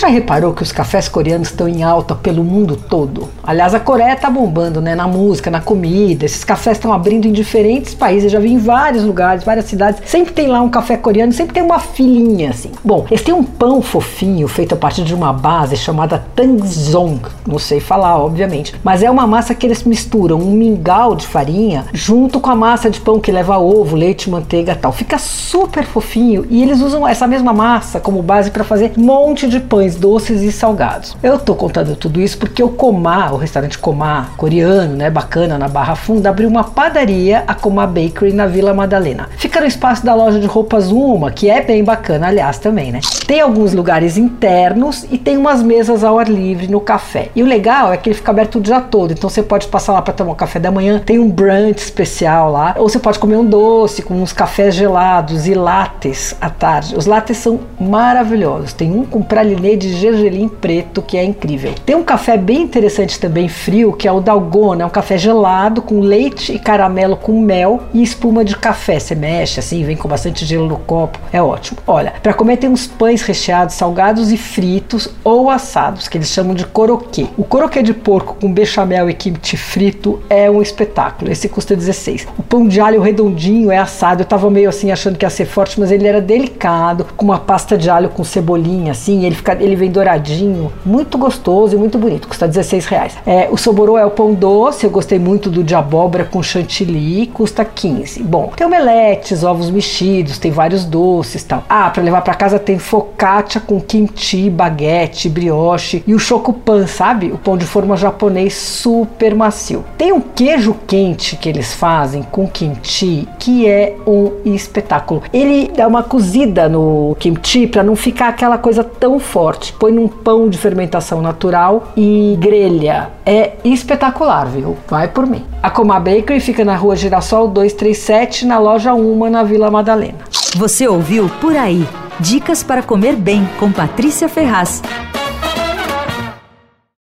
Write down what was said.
já reparou que os cafés coreanos estão em alta pelo mundo todo? Aliás, a Coreia tá bombando, né? Na música, na comida. Esses cafés estão abrindo em diferentes países. Eu já vi em vários lugares, várias cidades. Sempre tem lá um café coreano, sempre tem uma filinha assim. Bom, eles têm um pão fofinho feito a partir de uma base chamada tangzong. Não sei falar, obviamente. Mas é uma massa que eles misturam um mingau de farinha junto com a massa de pão que leva ovo, leite, manteiga tal. Fica super fofinho e eles usam essa mesma massa como base para fazer um monte de pães doces e salgados. Eu tô contando tudo isso porque o Comá, o restaurante Comá coreano, né, bacana na Barra Funda, abriu uma padaria, a Comá Bakery na Vila Madalena. Fica no espaço da loja de roupas Uma, que é bem bacana, aliás, também, né? Tem alguns lugares internos e tem umas mesas ao ar livre no café. E o legal é que ele fica aberto o dia todo, então você pode passar lá para tomar um café da manhã, tem um brunch especial lá, ou você pode comer um doce com uns cafés gelados e lattes à tarde. Os lattes são maravilhosos. Tem um com pralinê de gergelim preto que é incrível. Tem um café bem interessante também frio, que é o Dalgona, é um café gelado com leite e caramelo com mel e espuma de café. Você mexe assim, vem com bastante gelo no copo, é ótimo. Olha, para comer tem uns pães recheados, salgados e fritos ou assados, que eles chamam de coroquê. O coroquê de porco com bechamel e kimchi frito é um espetáculo. Esse custa 16. O pão de alho redondinho é assado. Eu tava meio assim achando que ia ser forte, mas ele era delicado, com uma pasta de alho com cebolinha assim, ele fica ele vem douradinho, muito gostoso e muito bonito. Custa 16 reais. É, o soborô é o pão doce, eu gostei muito do de abóbora com chantilly, custa 15. Bom, tem omeletes, ovos mexidos, tem vários doces, tal. Ah, para levar para casa tem focaccia com kimchi, baguete, brioche e o chocopan, sabe? O pão de forma japonês super macio. Tem um queijo quente que eles fazem com kimchi que é um espetáculo. Ele dá uma cozida no kimchi para não ficar aquela coisa tão forte. Põe num pão de fermentação natural e grelha. É espetacular, viu? Vai por mim. A Comar Bakery fica na rua Girassol 237, na loja 1, na Vila Madalena. Você ouviu Por Aí. Dicas para comer bem com Patrícia Ferraz.